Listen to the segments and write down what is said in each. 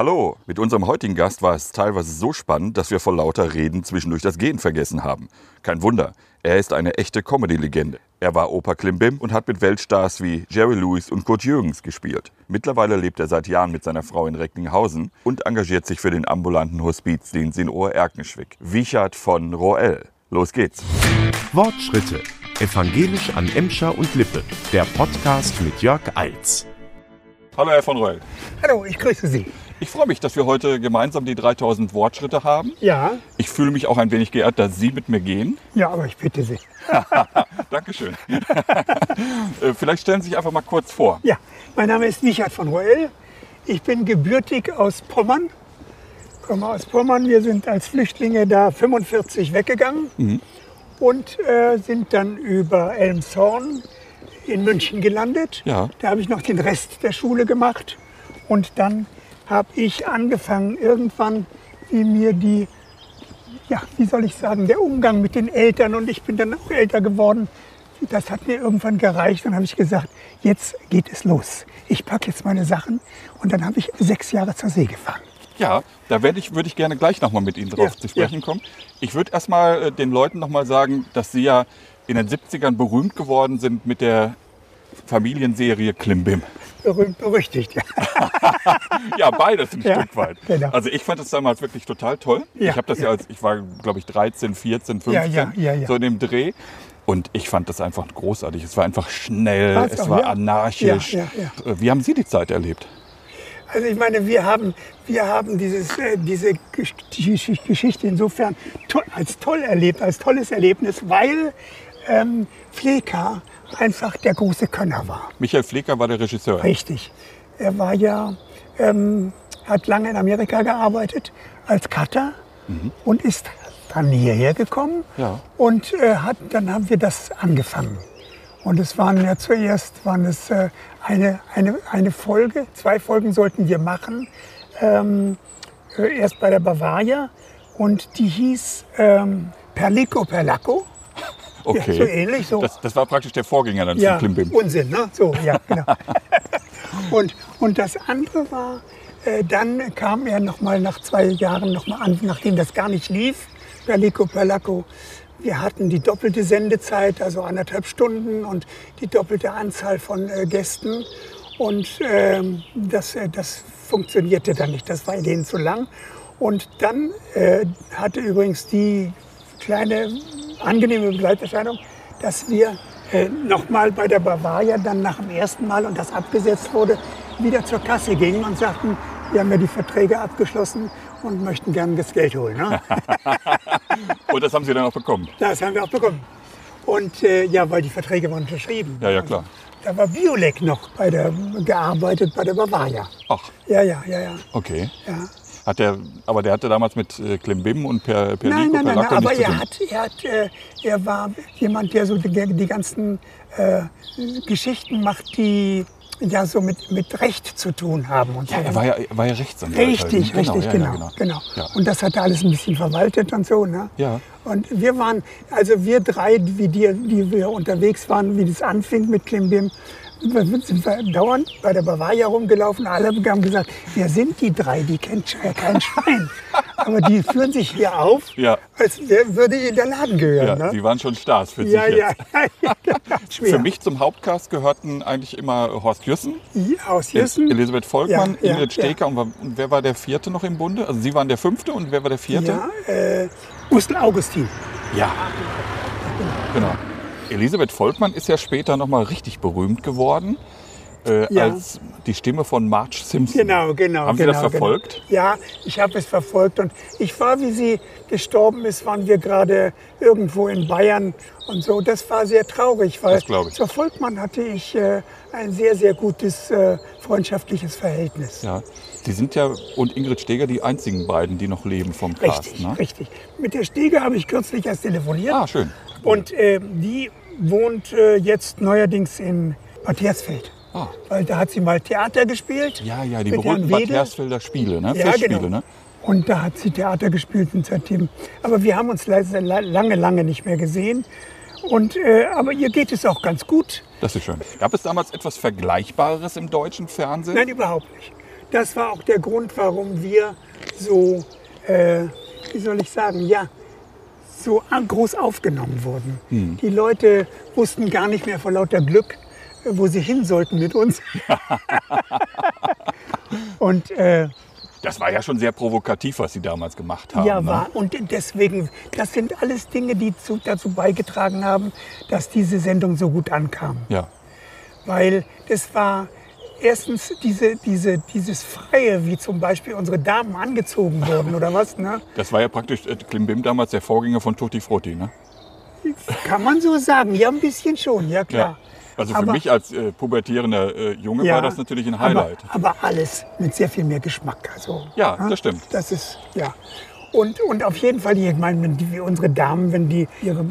Hallo, mit unserem heutigen Gast war es teilweise so spannend, dass wir vor lauter Reden zwischendurch das Gehen vergessen haben. Kein Wunder, er ist eine echte Comedy-Legende. Er war Opa Klimbim und hat mit Weltstars wie Jerry Lewis und Kurt Jürgens gespielt. Mittlerweile lebt er seit Jahren mit seiner Frau in Recklinghausen und engagiert sich für den ambulanten Hospizdienst in Ohr-Erkenschwick. Wichert von Roel. Los geht's. Wortschritte. Evangelisch an Emscher und Lippe. Der Podcast mit Jörg Eils. Hallo Herr von Roel. Hallo, ich grüße Sie. Ich freue mich, dass wir heute gemeinsam die 3000 Wortschritte haben. Ja, Ich fühle mich auch ein wenig geehrt, dass Sie mit mir gehen. ja, aber ich bitte Sie. Dankeschön. Äh, Vielleicht stellen Sie sich einfach mal kurz vor. Ja, mein Name ist Wichert von Roel. Ich bin gebürtig aus Pommern. Komme aus Pommern. Wir sind als Flüchtlinge da 45 weggegangen und äh, sind dann über Elmshorn in München gelandet. Ja. Da habe ich noch den Rest der Schule gemacht. Und dann habe ich angefangen, irgendwann, wie mir die ja, wie soll ich sagen, der Umgang mit den Eltern und ich bin dann auch älter geworden. Das hat mir irgendwann gereicht. Dann habe ich gesagt, jetzt geht es los. Ich packe jetzt meine Sachen und dann habe ich sechs Jahre zur See gefahren. Ja, da werde ich, würde ich gerne gleich nochmal mit Ihnen drauf Ja, zu sprechen kommen. Ich würde erstmal äh, den Leuten nochmal sagen, dass Sie ja in den 70ern berühmt geworden sind mit der Familienserie Klimbim. Berühmt, berüchtigt. Ja. Beides ein Ja, Stück weit. genau. Also ich fand das damals wirklich total toll. Ja, ich habe das ja. ja. als, ich war glaube ich 13, 14, 15, Ja, ja, ja, ja. so in dem Dreh. Und ich fand das einfach großartig. Es war einfach schnell, War's es auch, war anarchisch. Äh, Wie haben Sie die Zeit erlebt? Also ich meine, wir haben, wir haben dieses, äh, diese Gesch- die Geschichte insofern to als toll erlebt, als tolles Erlebnis, weil ähm, Fleka einfach der große Könner war. Michael Flecker war der Regisseur. Richtig. Er war ja, ähm, hat lange in Amerika gearbeitet als Cutter und ist dann hierher gekommen. Ja. Und äh, hat, dann haben wir das angefangen. Und es waren ja zuerst waren es, äh, eine, eine, eine Folge, zwei Folgen sollten wir machen. Ähm, äh, erst bei der Bavaria und die hieß ähm, Perlico Perlaco. Okay. Ja, so ähnlich, so. Das, das war praktisch der Vorgänger dann Ja, von Klimbim. Unsinn, ne? So, ja, genau. und, und das andere war, äh, dann kam er noch mal nach zwei Jahren noch mal an, nachdem das gar nicht lief, Perlico Perlaco. Wir hatten die doppelte Sendezeit, also anderthalb Stunden und die doppelte Anzahl von äh, Gästen. Und ähm, das, äh, das funktionierte dann nicht, das war denen zu lang. Und dann äh, hatte übrigens die kleine angenehme Begleiterscheinung, dass wir äh, nochmal bei der Bavaria dann nach dem ersten Mal und das abgesetzt wurde, wieder zur Kasse gingen und sagten, wir haben ja die Verträge abgeschlossen und möchten gerne das Geld holen. Ne? Und das haben Sie dann auch bekommen. Das haben wir auch bekommen. Und äh, ja, weil die Verträge waren unterschrieben. Ja, ja, klar. Da war Biolek noch bei der, gearbeitet bei der Bavaria. Ach, Ja, ja, ja, ja. okay. ja. Hat der, aber der hatte damals mit äh, Klimbim und per, per Nein, nein, nein, nein, Perlaco aber er, hat, er, hat, äh, er war jemand, der so die, die ganzen äh, Geschichten macht, die ja so mit, mit Recht zu tun haben. Und Ja, so. er war ja, war ja Rechtsanwalt. Richtig, halt, ne? richtig, ja, genau, ja, genau, genau. Ja. Und das hat er alles ein bisschen verwaltet und so, ne? Ja. Und wir waren, also wir drei, wie die, die wir unterwegs waren, wie das anfing mit Klimbim, sind wir dauernd bei der Bavaria rumgelaufen. Alle haben gesagt, wer sind die drei? Die kennt ja kein Schwein. Aber die führen sich hier auf, Ja. als würde in der Laden gehören. Ja, ne? Sie waren schon Stars für ja, sich ja, ja, schwer. Für mich zum Hauptcast gehörten eigentlich immer Horst Jüssen, aus Jessen. Elisabeth Volkmann, Ingrid. Steker und wer war der vierte noch im Bunde? Also Sie waren der fünfte und wer war der vierte? Ja, äh, Gustl Augustin. Ja. Genau. Elisabeth Volkmann ist ja später noch mal richtig berühmt geworden. Äh, Ja. als die Stimme von Marge Simpson. Genau, genau. Haben Sie genau, das verfolgt? Genau. Ja, ich habe es verfolgt und ich war, wie sie gestorben ist, waren wir gerade irgendwo in Bayern und so. Das war sehr traurig, weil zur Volkmann hatte ich äh, ein sehr, sehr gutes äh, freundschaftliches Verhältnis. Ja. Sie sind ja und Ingrid Steger die einzigen beiden, die noch leben vom Cast. Richtig, ne? richtig. Mit der Stiege habe ich kürzlich erst telefoniert. Ah, schön. Und äh, die wohnt äh, jetzt neuerdings in Bad Hersfeld. Ah. Weil da hat sie mal Theater gespielt. Ja, ja, die berühmten Bad. Hersfelder Spiele, ne? Ja, Festspiele, genau. ne? Und da hat sie Theater gespielt und seitdem. Aber wir haben uns lange, lange nicht mehr gesehen. Und, äh, aber ihr geht es auch ganz gut. Das ist schön. Gab es damals etwas Vergleichbares im deutschen Fernsehen? Nein, überhaupt nicht. das war auch der Grund, warum wir so, äh, wie soll ich sagen, ja, so groß aufgenommen wurden. Hm. Die Leute wussten gar nicht mehr vor lauter Glück, wo sie hin sollten mit uns. Und äh, Das war ja schon sehr provokativ, was Sie damals gemacht haben. ja, ne? war. Und deswegen, das sind alles Dinge, die zu, dazu beigetragen haben, dass diese Sendung so gut ankam. Ja. Weil das war erstens diese, diese, dieses Freie, wie zum Beispiel unsere Damen angezogen wurden oder was, ne? Das war ja praktisch äh, Klimbim damals der Vorgänger von Tutti Frutti, ne? Kann man so sagen. Ja, ein bisschen schon, ja klar. Also für Aber- mich als äh, pubertierender äh, Junge Ja, war das natürlich ein Highlight. Aber, aber alles mit sehr viel mehr Geschmack. Also, Ja, ne? das stimmt. Das ist, ja. Und, und auf jeden Fall, ich meine, wenn die, unsere Damen, wenn die ihre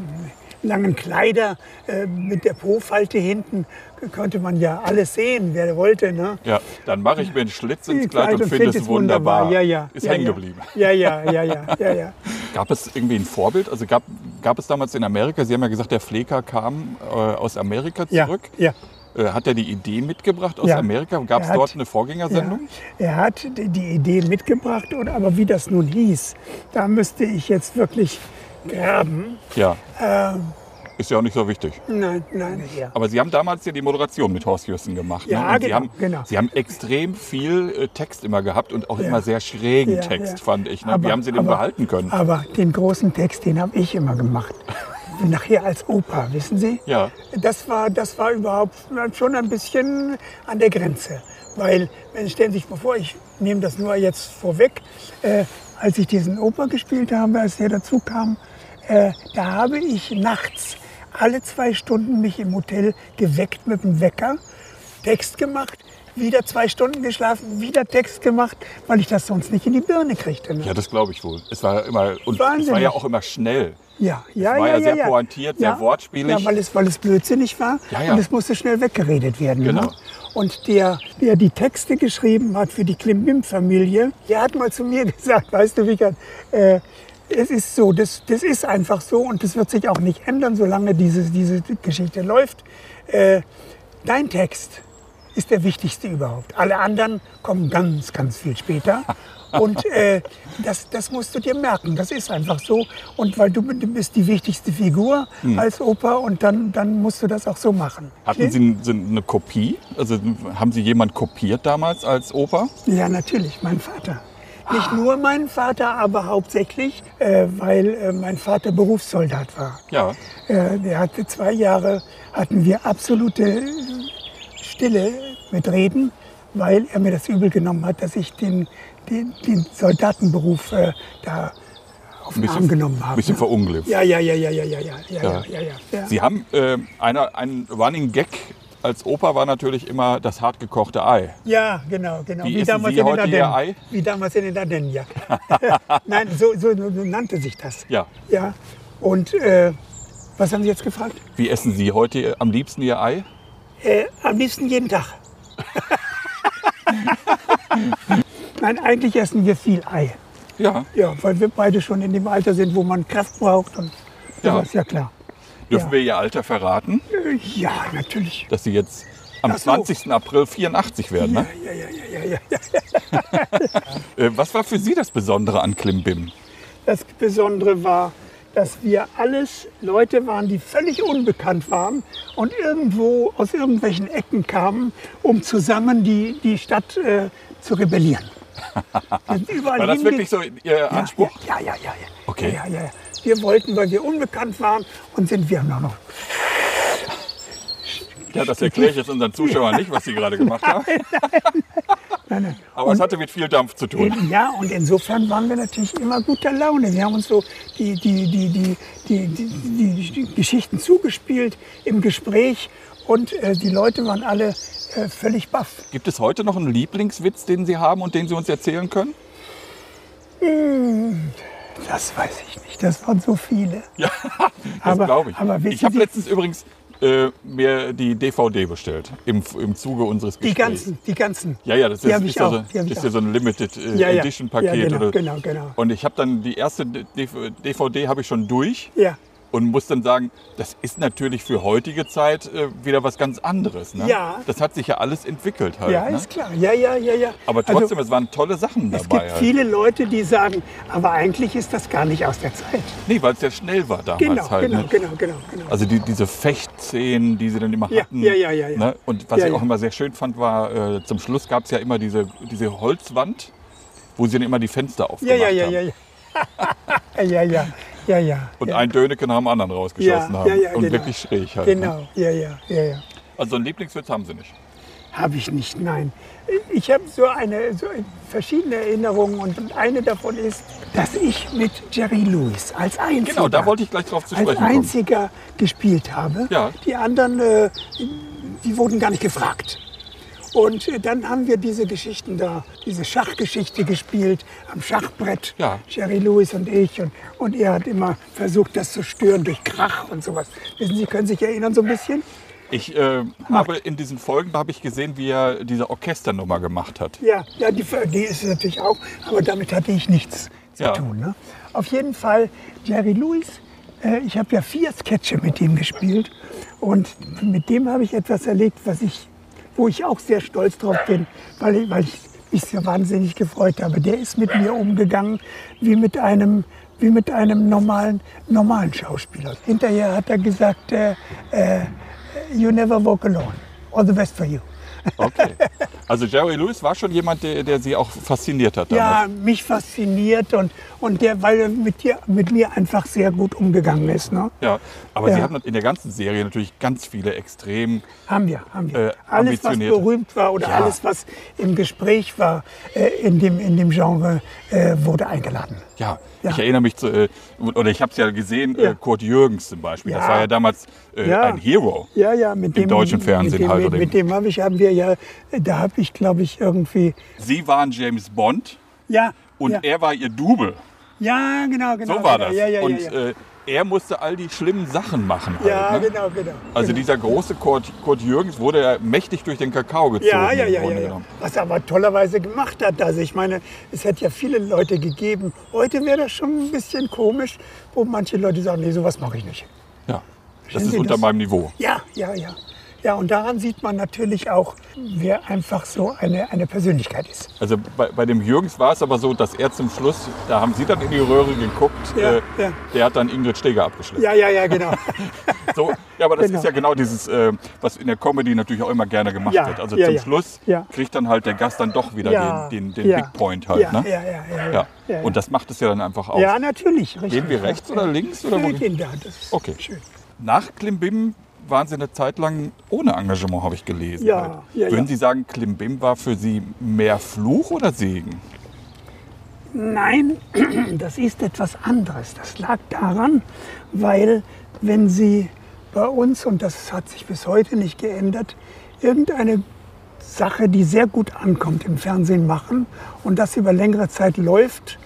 langen Kleider äh, mit der Po-Falte hinten, konnte man ja alles sehen, wer wollte. Ne? ja, dann mache ich mir einen Schlitz ins Kleid und finde find es wunderbar. Ja, ja. Ist ja, hängen ja. geblieben. Ja, ja, ja, ja, ja, ja. Gab es irgendwie ein Vorbild? Also gab, gab es damals in Amerika, Sie haben ja gesagt, der Flecker kam äh, aus Amerika Ja, zurück. ja. Äh, hat er die Idee mitgebracht aus Ja. Amerika? Gab es dort eine Vorgängersendung? Ja, er hat die Idee mitgebracht, und, aber wie das nun hieß, da müsste ich jetzt wirklich graben. Ja. Ähm. Ist ja auch nicht so wichtig. Nein, nein. Ja. Aber Sie haben damals ja die Moderation mit Horst Jürsten gemacht. Ja, ne? und Sie genau, haben, genau. Sie haben extrem viel äh, Text immer gehabt und auch Ja. immer sehr schrägen Ja, Text, ja. fand ich. Ne? Aber- Wie haben Sie den aber- behalten können? Aber den großen Text, den habe ich immer gemacht. Nachher als Opa, wissen Sie? Ja. Das war, das war überhaupt schon ein bisschen an der Grenze. Weil, wenn stellen Sie sich mal vor, ich nehme das nur jetzt vorweg, äh, als ich diesen Oper gespielt habe, als er dazu kam, äh, da habe ich nachts alle zwei Stunden mich im Hotel geweckt mit dem Wecker, Text gemacht, wieder zwei Stunden geschlafen, wieder Text gemacht, weil ich das sonst nicht in die Birne kriegte. Ne? Ja, das glaube ich wohl. Es war immer und es Wahnsinnig. war ja auch immer schnell. Ja, ja, war ja, ja ja, sehr ja. pointiert, sehr ja, wortspielig. Ja, weil es, weil es blödsinnig war Ja, ja. und es musste schnell weggeredet werden. Genau. Ne? Und der, der die Texte geschrieben hat für die Klimbim-Familie, der hat mal zu mir gesagt, weißt du, Wickert, äh, es ist so, das, das ist einfach so und das wird sich auch nicht ändern, solange diese, diese Geschichte läuft. Äh, dein Text ist der wichtigste überhaupt. Alle anderen kommen ganz, ganz viel später. Und äh, das, das musst du dir merken. Das ist einfach so. Und weil du, du bist die wichtigste Figur als Opa und dann, dann musst du das auch so machen. Hatten Sie eine Kopie? Also haben Sie jemand kopiert damals als Opa? Ja, natürlich, mein Vater. Nicht nur mein Vater, aber hauptsächlich, äh, weil äh, mein Vater Berufssoldat war. Ja. Äh, der hatte zwei Jahre, hatten wir absolute Stille mit Reden, weil er mir das übel genommen hat, dass ich den, den, den Soldatenberuf äh, da auf den Bisschen- Arm genommen habe. bisschen ne? verunglimpft. Ja, ja, ja, ja, ja, ja, ja, ja, Ja. ja. Sie haben äh, einer, ein Running Gag als Opa war natürlich immer das hartgekochte Ei. Ja, genau, genau. Wie essen Sie heute Ihr Ei? Wie damals in den Ardennen, ja. Nein, so, so, so nannte sich das. Ja. Ja. Und äh, was haben Sie jetzt gefragt? Wie essen Sie heute am liebsten Ihr Ei? Äh, am liebsten jeden Tag. Nein, eigentlich essen wir viel Ei. Ja. Ja, weil wir beide schon in dem Alter sind, wo man Kraft braucht und Ja. sowas, ja klar. Dürfen Ja. wir Ihr Alter verraten? Äh, Ja, natürlich. Dass Sie jetzt am so. 20. April 84 werden, ne? Ja, ja, ja, ja, ja. Äh, was war für Sie das Besondere an Klimbim? Das Besondere war, dass wir alles Leute waren, die völlig unbekannt waren und irgendwo aus irgendwelchen Ecken kamen, um zusammen die, die Stadt äh, zu rebellieren. War das wirklich so Ihr Anspruch? Ja, ja, ja, ja. Okay. Ja, ja, ja. Wir wollten, weil wir unbekannt waren und sind wir noch. noch. Ja, das erkläre ich jetzt unseren Zuschauern nicht, was Sie gerade gemacht haben. Nein, nein. Aber es hatte mit viel Dampf zu tun. Ja, und insofern waren wir natürlich immer guter Laune. Wir haben uns so die, die, die, die, die, die, die, die Geschichten zugespielt im Gespräch und äh, die Leute waren alle äh, völlig baff. Gibt es heute noch einen Lieblingswitz, den Sie haben und den Sie uns erzählen können? Das weiß ich nicht, das waren so viele. Ja, das glaube ich. aber ich habe letztens übrigens äh, mir die DVD bestellt im, im Zuge unseres Die Gesprächs. ganzen, die ganzen. Ja, ja, das Die ist, ist, ja, so, die ist ja so ein Limited äh, Ja, ja. Edition Paket. Ja, genau, oder, genau, genau. Und ich habe dann die erste DVD habe ich schon durch. Ja, und muss dann sagen, das ist natürlich für heutige Zeit äh, wieder was ganz anderes. Ne? Ja. Das hat sich ja alles entwickelt halt. Ja, ne? ist klar. Ja, ja, ja, ja. Aber Also, trotzdem, es waren tolle Sachen es dabei. gibt halt. viele Leute, die sagen, aber eigentlich ist das gar nicht aus der Zeit. Nee, weil es ja schnell war damals Genau, halt. genau, ne? genau, genau, genau. Also die, diese Fechtszenen, die sie dann immer Ja, hatten. ja, ja, ja, ja. Ne? Und was Ja, ich auch ja. immer sehr schön fand, war, äh, zum Schluss gab es ja immer diese, diese Holzwand, wo sie dann immer die Fenster ja, aufgemacht ja, ja, haben. ja, ja. ja, ja, ja, ja. Und ja. ein Döneke nach dem anderen rausgeschossen Ja, haben. ja, ja, und genau. wirklich schräg halt. Ne? Genau, ja, ja, ja, ja. Also einen Lieblingswitz haben sie nicht. Habe ich nicht, nein. Ich habe so eine so verschiedene Erinnerungen und eine davon ist, dass ich mit Jerry Lewis als einziger, Genau, da wollte ich gleich drauf zu als kommen. einziger gespielt habe. Ja. Die anderen, äh, die wurden gar nicht gefragt. Und dann haben wir diese Geschichten da, diese Schachgeschichte gespielt am Schachbrett. Ja. Jerry Lewis und ich. Und, und er hat immer versucht, das zu stören durch Krach und sowas. Wissen Sie, können sich erinnern so ein bisschen? Ich äh, habe in diesen Folgen da habe ich gesehen, wie er diese Orchesternummer gemacht hat. Ja, ja die, die ist es natürlich auch, aber damit hatte ich nichts zu Ja. tun. Ne? Auf jeden Fall Jerry Lewis. Äh, ich habe ja vier Sketche mit ihm gespielt und mit dem habe ich etwas erlebt, was ich, wo ich auch sehr stolz drauf bin, weil ich, weil ich mich so wahnsinnig gefreut habe. Der ist mit mir umgegangen wie mit einem wie mit einem normalen, normalen Schauspieler. Hinterher hat er gesagt, äh, äh, you never walk alone. All the best for you. Okay. Also Jerry Lewis war schon jemand, der, der sie auch fasziniert hat Ja, damals. mich fasziniert und, und der, weil er mit, dir, mit mir einfach sehr gut umgegangen ist. Ne? Ja. Aber Ja. sie haben in der ganzen Serie natürlich ganz viele extrem. Haben wir, haben wir. Äh, alles, was berühmt war oder Ja. alles, was im Gespräch war äh, in, dem, in dem Genre, äh, wurde eingeladen. Ja, Ja. ich erinnere mich zu, äh, oder ich habe es ja gesehen, Ja. äh, Kurt Jürgens zum Beispiel. Das Ja. war ja damals äh, Ja. ein Hero. Ja, ja, mit dem deutschen Fernsehen mit dem, halt, Mit, oder mit dem habe ich, haben wir ja, da habe ich, glaube ich, irgendwie. Sie waren James Bond Ja, und ja, er war ihr Double. ja genau, genau. So war genau. das. Ja, ja, und ja, ja. Äh, er musste all die schlimmen Sachen machen. Halt, ja ne? genau, genau. Also genau. dieser große Kurt, Kurt Jürgens wurde ja mächtig durch den Kakao gezogen. Ja, ja, ja, ja, ja. Was er aber tollerweise gemacht hat. Also ich meine, es hätte ja viele Leute gegeben. Heute wäre das schon ein bisschen komisch, wo manche Leute sagen, nee, sowas mache ich nicht. Ja, das Verstehen ist unter das? meinem Niveau. Ja, ja, ja. Ja, und daran sieht man natürlich auch, wer einfach so eine, eine Persönlichkeit ist. Also bei, bei dem Jürgens war es aber so, dass er zum Schluss, da haben sie dann in die Röhre geguckt, Ja, äh, ja. der hat dann Ingrid Steger abgeschleppt. Ja, ja, ja, genau. So, ja, aber das Genau. ist ja genau dieses, äh, was in der Comedy natürlich auch immer gerne gemacht Ja, wird. Also zum. Schluss kriegt dann halt der Gast dann doch wieder den, den, den. Big Point halt. ja, ne? ja, ja, ja, Ja. ja. Und das macht es ja dann einfach aus. ja, natürlich. Richtig. Gehen wir rechts oder links? Oder Wir gehen da. Das ist Okay. schön. Nach Klimbim waren Sie eine Zeit lang ohne Engagement, habe ich gelesen. Ja, halt. ja, Würden ja. Sie sagen, Klimbim war für Sie mehr Fluch oder Segen? Nein, das ist etwas anderes. Das lag daran, weil wenn Sie bei uns, und das hat sich bis heute nicht geändert, irgendeine Sache, die sehr gut ankommt im Fernsehen machen und das über längere Zeit läuft,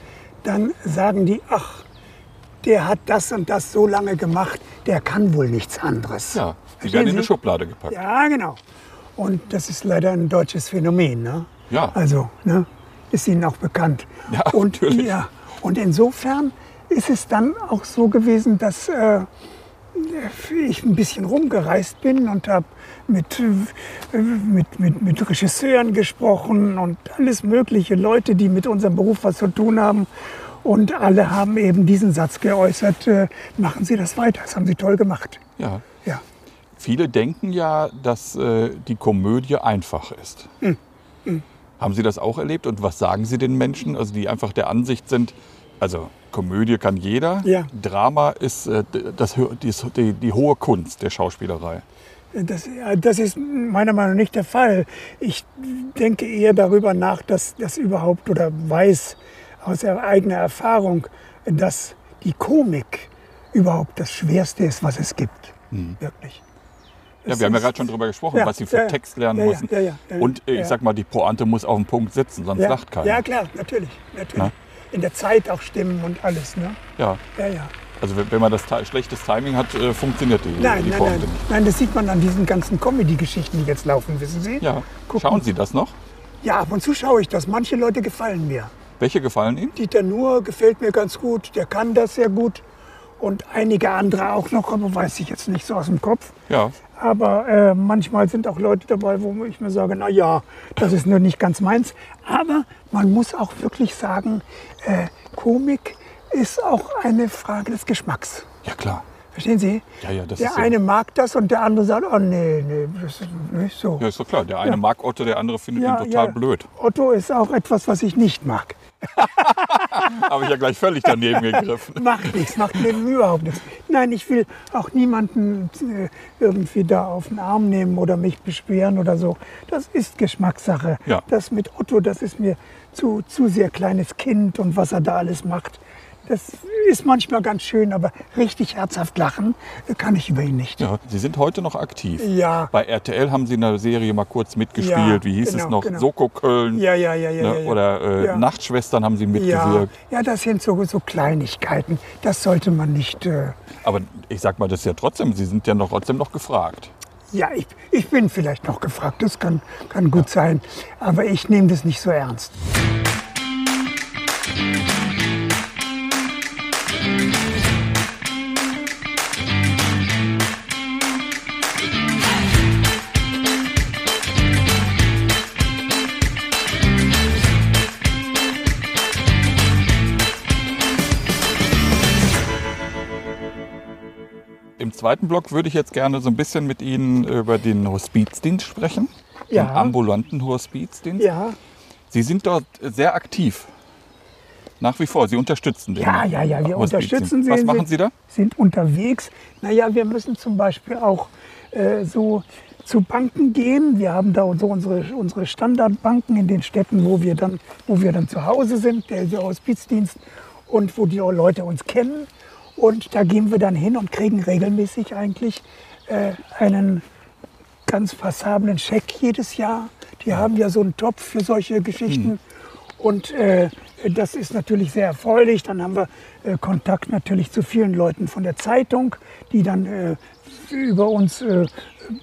dann sagen die, ach, der hat das und das so lange gemacht, der kann wohl nichts anderes. Ja, Verstehen werden in eine? Schublade gepackt. Ja, genau. Und das ist leider ein deutsches Phänomen. Ne? Ja. Also, ne? ist Ihnen auch bekannt. Ja, und, natürlich. ja, und insofern ist es dann auch so gewesen, dass äh, ich ein bisschen rumgereist bin und habe mit, äh, mit, mit, mit Regisseuren gesprochen und alles mögliche Leute, die mit unserem Beruf was zu tun haben. Und alle haben eben diesen Satz geäußert, äh, machen Sie das weiter, das haben Sie toll gemacht. Ja. Ja. Viele denken ja, dass äh, die Komödie einfach ist. Hm. Haben Sie das auch erlebt? Und was sagen Sie den Menschen, also die einfach der Ansicht sind, also Komödie kann jeder, Ja. Drama ist äh, das, die, die, die hohe Kunst der Schauspielerei. Das, das ist meiner Meinung nach nicht der Fall. Ich denke eher darüber nach, dass das überhaupt oder weiß aus er- eigener Erfahrung, dass die Komik überhaupt das Schwerste ist, was es gibt. Wirklich. Ja, wir haben ja gerade schon darüber gesprochen, Ja, was Sie für ja. Text lernen Ja, müssen. Und äh, ich sag mal, die Pointe muss auf dem Punkt sitzen, sonst lacht keiner. ja klar, natürlich. natürlich. Na? In der Zeit auch stimmen und alles. Ne? Ja. Ja, ja. Also wenn man das schlechtes Timing hat, äh, funktioniert die, Nein, die nein, Pointe nein. nicht. Nein, das sieht man an diesen ganzen Comedy-Geschichten, die jetzt laufen, wissen Sie? Ja. Gucken. Schauen Sie das noch? Ja, ab und zu schaue ich das. Manche Leute gefallen mir. Welche gefallen Ihnen? Dieter Nuhr gefällt mir ganz gut, der kann das sehr gut. und einige andere auch noch, aber weiß ich jetzt nicht so aus dem Kopf. Ja. Aber äh, manchmal sind auch Leute dabei, wo ich mir sage, na ja, das ist nur nicht ganz meins. Aber man muss auch wirklich sagen, äh, Komik ist auch eine Frage des Geschmacks. Ja, klar. Verstehen Sie? Ja, ja, das der ist eine mag das und der andere sagt, oh nee, nee, das ist nicht so. Ja, ist doch klar. Der eine Ja. mag Otto, der andere findet ihn total blöd. Otto ist auch etwas, was ich nicht mag. Habe ich ja gleich völlig daneben gegriffen. Macht nichts, macht mir überhaupt nichts. Nein, ich will auch niemanden äh, irgendwie da auf den Arm nehmen oder mich beschweren oder so. Das ist Geschmackssache. Ja. Das mit Otto, das ist mir zu, zu sehr kleines Kind und was er da alles macht. Das ist manchmal ganz schön, aber richtig herzhaft lachen kann ich über ihn nicht. Ja, Sie sind heute noch aktiv. Ja. Bei RTL haben Sie in der Serie mal kurz mitgespielt. Ja, Wie hieß es genau, noch? genau. Soko Köln. Ja, ja, ja, ja. ne? ja, ja. Oder äh, Ja. Nachtschwestern haben Sie Ja, mitgewirkt. ja, das sind so, so Kleinigkeiten. Das sollte man nicht. Äh, Aber ich sag mal, das ist ja trotzdem, Sie sind ja noch, trotzdem noch gefragt. ja, ich, ich bin vielleicht noch gefragt, das kann, kann gut sein. Aber ich nehme das nicht so ernst. Im zweiten Block würde ich jetzt gerne so ein bisschen mit Ihnen über den Hospizdienst sprechen. Ja. Den ambulanten Hospizdienst. Ja, Sie sind dort sehr aktiv. Nach wie vor. Sie unterstützen den ja, ja, ja wir Hospizdienst. unterstützen sie. Was machen Sie da? Sind unterwegs. Naja, wir müssen zum Beispiel auch äh, so zu Banken gehen. Wir haben da so unsere, unsere Standardbanken in den Städten, wo wir dann, wo wir dann zu Hause sind, der, der Hospizdienst und wo die Leute uns kennen. Und da gehen wir dann hin und kriegen regelmäßig eigentlich äh, einen ganz passablen Scheck jedes Jahr. Die haben ja so einen Topf für solche Geschichten. Und äh, das ist natürlich sehr erfreulich. Dann haben wir äh, Kontakt natürlich zu vielen Leuten von der Zeitung, die dann äh, über uns äh,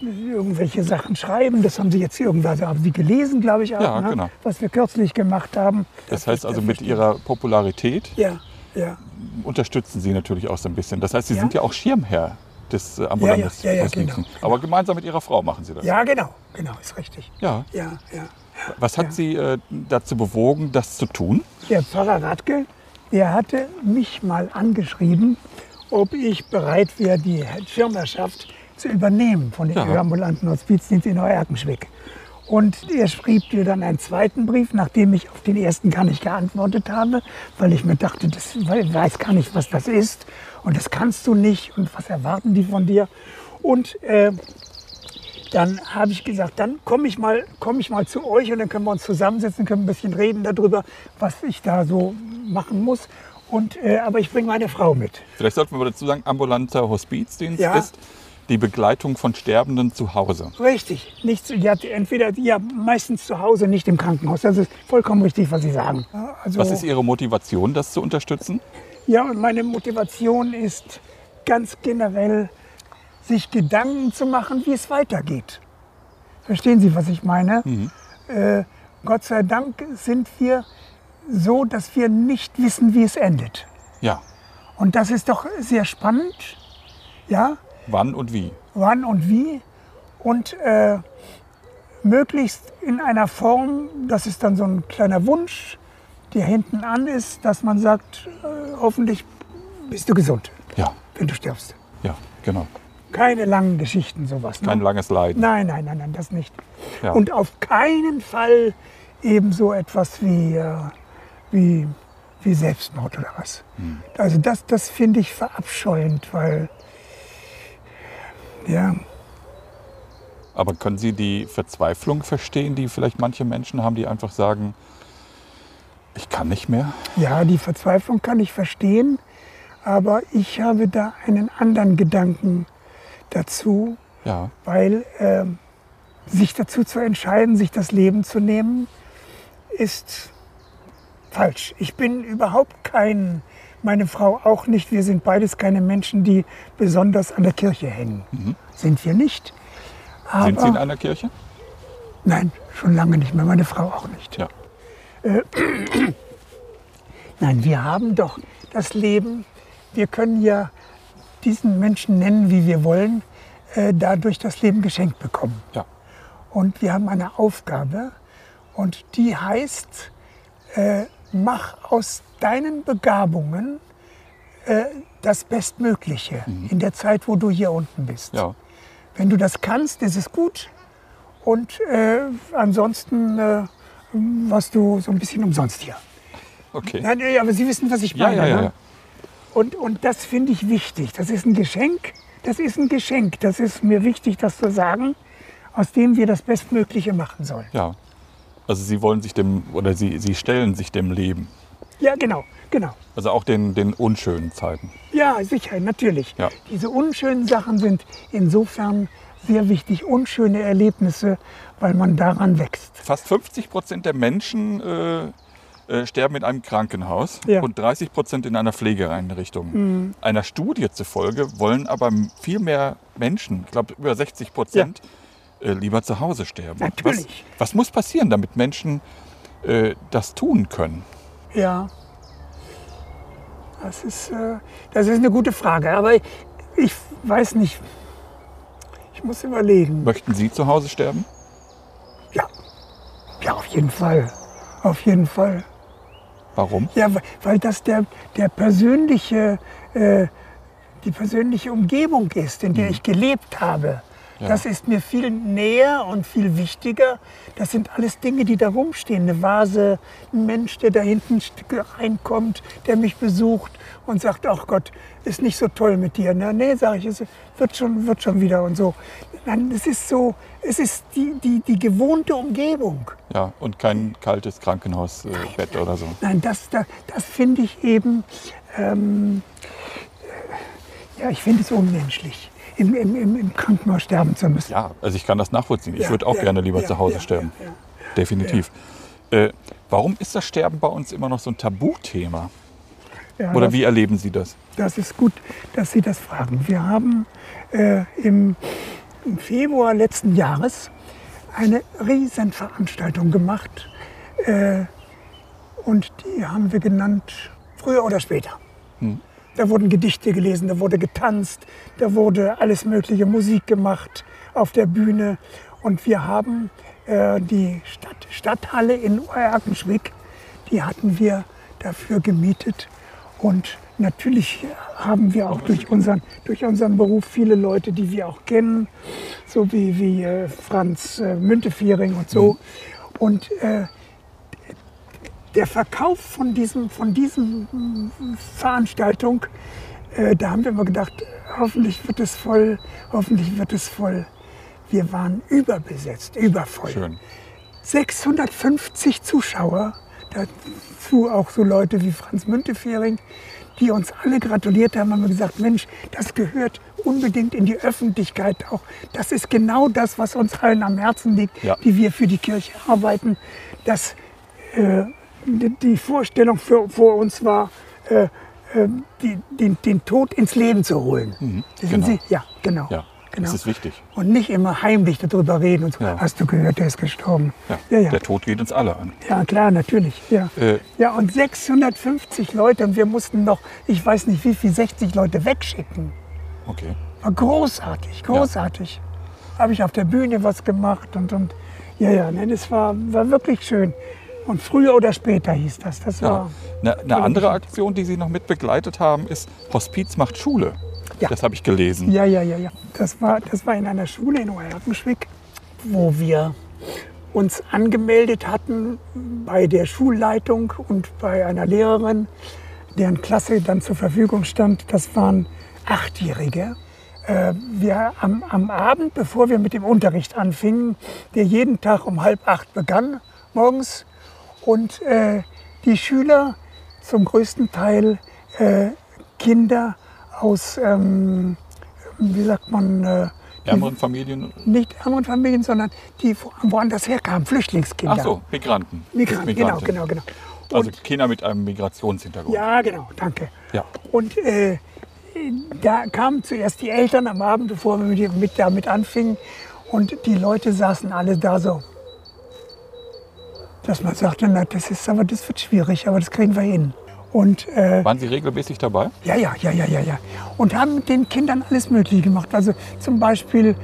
irgendwelche Sachen schreiben. Das haben Sie jetzt irgendwann haben Sie gelesen, glaube ich, auch, Ja, ne? genau. was wir kürzlich gemacht haben. Das heißt also, mit Ihrer Popularität Ja, ja. unterstützen Sie natürlich auch so ein bisschen. Das heißt, Sie Ja. sind ja auch Schirmherr des äh, ambulanten Ja, ja, Hospizdienstes. genau. Aber gemeinsam mit Ihrer Frau machen Sie das. Ja, genau, genau, ist richtig. Ja. Ja, ja. Was hat. Sie äh, dazu bewogen, das zu tun? Der Pfarrer Radke, der hatte mich mal angeschrieben, ob ich bereit wäre, die Schirmherrschaft zu übernehmen von den Ja. ambulanten Hospizdienst in Neu-Erkenschwick. Und er schrieb mir dann einen zweiten Brief, nachdem ich auf den ersten gar nicht geantwortet habe, weil ich mir dachte, das weiß gar nicht, was das ist und das kannst du nicht und was erwarten die von dir. Und äh, dann habe ich gesagt, dann komme ich, mal, komm ich mal zu euch und dann können wir uns zusammensetzen, können ein bisschen reden darüber, was ich da so machen muss. Und, äh, aber ich bringe meine Frau mit. Vielleicht sollten wir dazu sagen, ambulanter Hospizdienst Ja. ist die Begleitung von Sterbenden zu Hause. Richtig. Nicht, ja, entweder ja, meistens zu Hause, nicht im Krankenhaus. Das ist vollkommen richtig, was Sie sagen. Also, Was ist Ihre Motivation, das zu unterstützen? Ja, und meine Motivation ist ganz generell, sich Gedanken zu machen, wie es weitergeht. Verstehen Sie, was ich meine? Äh, Gott sei Dank sind wir so, dass wir nicht wissen, wie es endet. Ja. Und das ist doch sehr spannend. Ja, Wann und wie? wann und wie. Und äh, möglichst in einer Form, das ist dann so ein kleiner Wunsch, der hinten an ist, dass man sagt, äh, hoffentlich bist du gesund, Ja, wenn du stirbst. ja, genau. Keine langen Geschichten, sowas. Ne? Kein langes Leiden. Nein, nein, nein, nein, das nicht. Ja. Und auf keinen Fall eben so etwas wie, äh, wie, wie Selbstmord oder was. Hm. Also das, das finde ich verabscheuend, weil ja, Aber können Sie die Verzweiflung verstehen, die vielleicht manche Menschen haben, die einfach sagen, ich kann nicht mehr? ja, die Verzweiflung kann ich verstehen, aber ich habe da einen anderen Gedanken dazu, Ja, weil ähm, sich dazu zu entscheiden, sich das Leben zu nehmen, ist falsch. Ich bin überhaupt kein, meine Frau auch nicht, wir sind beides keine Menschen, die besonders an der Kirche hängen. Sind wir nicht. Aber, Mhm. sind Sie in einer Kirche? Nein, schon lange nicht mehr, meine Frau auch nicht. Ja. Nein, wir haben doch das Leben, wir können ja diesen Menschen nennen, wie wir wollen, äh, dadurch das Leben geschenkt bekommen. Ja. Und wir haben eine Aufgabe und die heißt, äh, mach aus deinen Begabungen äh, das Bestmögliche in der Zeit, wo du hier unten bist. Ja. Wenn du das kannst, ist es gut. Und äh, ansonsten äh, warst du so ein bisschen umsonst hier. Okay. Ja, nee, aber Sie wissen, was ich meine. ja, ja. ne? Und, und das finde ich wichtig. Das ist ein Geschenk. Das ist ein Geschenk. Das ist mir wichtig, das zu sagen, aus dem wir das Bestmögliche machen sollen. ja. Also Sie wollen sich dem, oder Sie, Sie stellen sich dem Leben. Ja, genau, genau. Also auch den, den unschönen Zeiten. Ja, sicher, natürlich. Ja. Diese unschönen Sachen sind insofern sehr wichtig. Unschöne Erlebnisse, weil man daran wächst. Fast 50 Prozent der Menschen äh, äh, sterben in einem Krankenhaus Ja. Mhm. und 30 Prozent in einer Pflegeeinrichtung. Einer Studie zufolge wollen aber viel mehr Menschen, ich glaube über 60 Prozent, äh, lieber zu Hause sterben. Natürlich. Was, was muss passieren, damit Menschen äh, das tun können? Ja. Das ist, äh, das ist eine gute Frage. Aber ich, ich weiß nicht. Ich muss überlegen. Möchten Sie zu Hause sterben? Ja. Ja, auf jeden Fall. Auf jeden Fall. Warum? Ja, weil- das der, der persönliche, äh, die persönliche Umgebung ist, in der ich gelebt habe. Ja. Das ist mir viel näher und viel wichtiger. Das sind alles Dinge, die da rumstehen. Eine Vase, ein Mensch, der da hinten reinkommt, der mich besucht und sagt, ach Gott, ist nicht so toll mit dir. Na, nee, sage ich, es wird schon, wird schon wieder und so. Nein, es ist so, es ist die, die, die gewohnte Umgebung. Ja, und kein kaltes Krankenhausbett oder so. Nein, das, das, das finde ich eben, ähm, ja, ich finde es unmenschlich, im, im, im, Krankenhaus sterben zu müssen. Ja, also ich kann das nachvollziehen. Ich Ja, würde auch ja, gerne lieber ja, zu Hause sterben. Definitiv. Äh, warum ist das Sterben bei uns immer noch so ein Tabuthema? Oder das, wie erleben Sie das? das ist gut, dass Sie das fragen. Wir haben äh, im, im Februar letzten Jahres eine Riesenveranstaltung gemacht äh, und die haben wir genannt Früher oder später. Da wurden Gedichte gelesen, da wurde getanzt, da wurde alles mögliche Musik gemacht auf der Bühne. Und wir haben äh, die Stadt, Stadthalle in Erkenschwick, die hatten wir dafür gemietet. Und natürlich haben wir auch durch unseren, durch unseren Beruf viele Leute, die wir auch kennen, so wie, wie äh, Franz äh, Müntefering und so. Und äh, der Verkauf von diesem, von diesem Veranstaltung, äh, da haben wir immer gedacht, hoffentlich wird es voll, hoffentlich wird es voll. Wir waren überbesetzt, übervoll. Schön. 650 Zuschauer, dazu auch so Leute wie Franz Müntefering, die uns alle gratuliert haben, haben wir gesagt, Mensch, das gehört unbedingt in die Öffentlichkeit auch. Das ist genau das, was uns allen am Herzen liegt, Ja. die wir für die Kirche arbeiten. Dass äh, die Vorstellung für, vor uns war, äh, äh, die, den, den Tod ins Leben zu holen. Wissen genau. Sie? Ja, genau. Ja, genau. das ist wichtig. Und nicht immer heimlich darüber reden und so. Ja. Hast du gehört, der ist gestorben? Ja. Der Tod geht uns alle an. Ja, klar, natürlich. Ja. Äh, ja, und 650 Leute und wir mussten noch, ich weiß nicht wie viel, 60 Leute wegschicken. okay. War großartig, großartig. Habe ich auf der Bühne was gemacht und, und ja, ja, ne, das war, war wirklich schön. Und früher oder später hieß das. Das Ja. Eine, eine andere Aktion, die Sie noch mit begleitet haben, ist Hospiz macht Schule. Ja. Das habe ich gelesen. Ja, ja, ja, ja. Das war, das war in einer Schule in Oerkenschwick, wo wir uns angemeldet hatten bei der Schulleitung und bei einer Lehrerin, deren Klasse dann zur Verfügung stand. Das waren Achtjährige. Äh, Wir am, am Abend, bevor wir mit dem Unterricht anfingen, der jeden Tag um halb acht begann, morgens, und äh, die Schüler zum größten Teil äh, Kinder aus, ähm, wie sagt man, äh, Ärmeren Familien. nicht ärmeren Familien, sondern die wo- woanders herkamen, Flüchtlingskinder. Ach so, Migranten. Migranten, genau, Migranten. genau, genau. Also Und, Kinder mit einem Migrationshintergrund. ja, genau, danke. Ja. Und äh, da kamen zuerst die Eltern am Abend, bevor wir mit, mit damit anfingen. Und die Leute saßen alle da so. Dass man sagte, na, das ist aber das wird schwierig, aber das kriegen wir hin. Und äh, Waren Sie regelmäßig dabei? ja, ja, ja, ja, ja, ja. Und haben mit den Kindern alles Mögliche gemacht. Also zum Beispiel,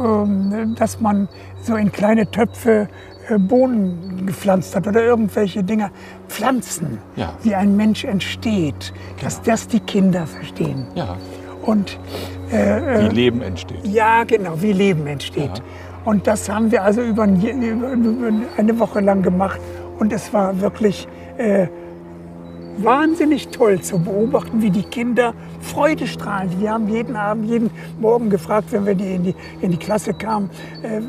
ähm, dass man so in kleine Töpfe äh, Bohnen gepflanzt hat oder irgendwelche Dinger. Pflanzen, Ja. wie ein Mensch entsteht. Dass das die Kinder verstehen. Ja. Und Wie Leben entsteht. ja, genau, wie Leben entsteht. Ja. Und das haben wir also über, ein- über, über eine Woche lang gemacht. Und es war wirklich äh, wahnsinnig toll zu beobachten, wie die Kinder Freude strahlen. Wir haben jeden Abend, jeden Morgen gefragt, wenn wir die in, die, in die Klasse kamen, äh,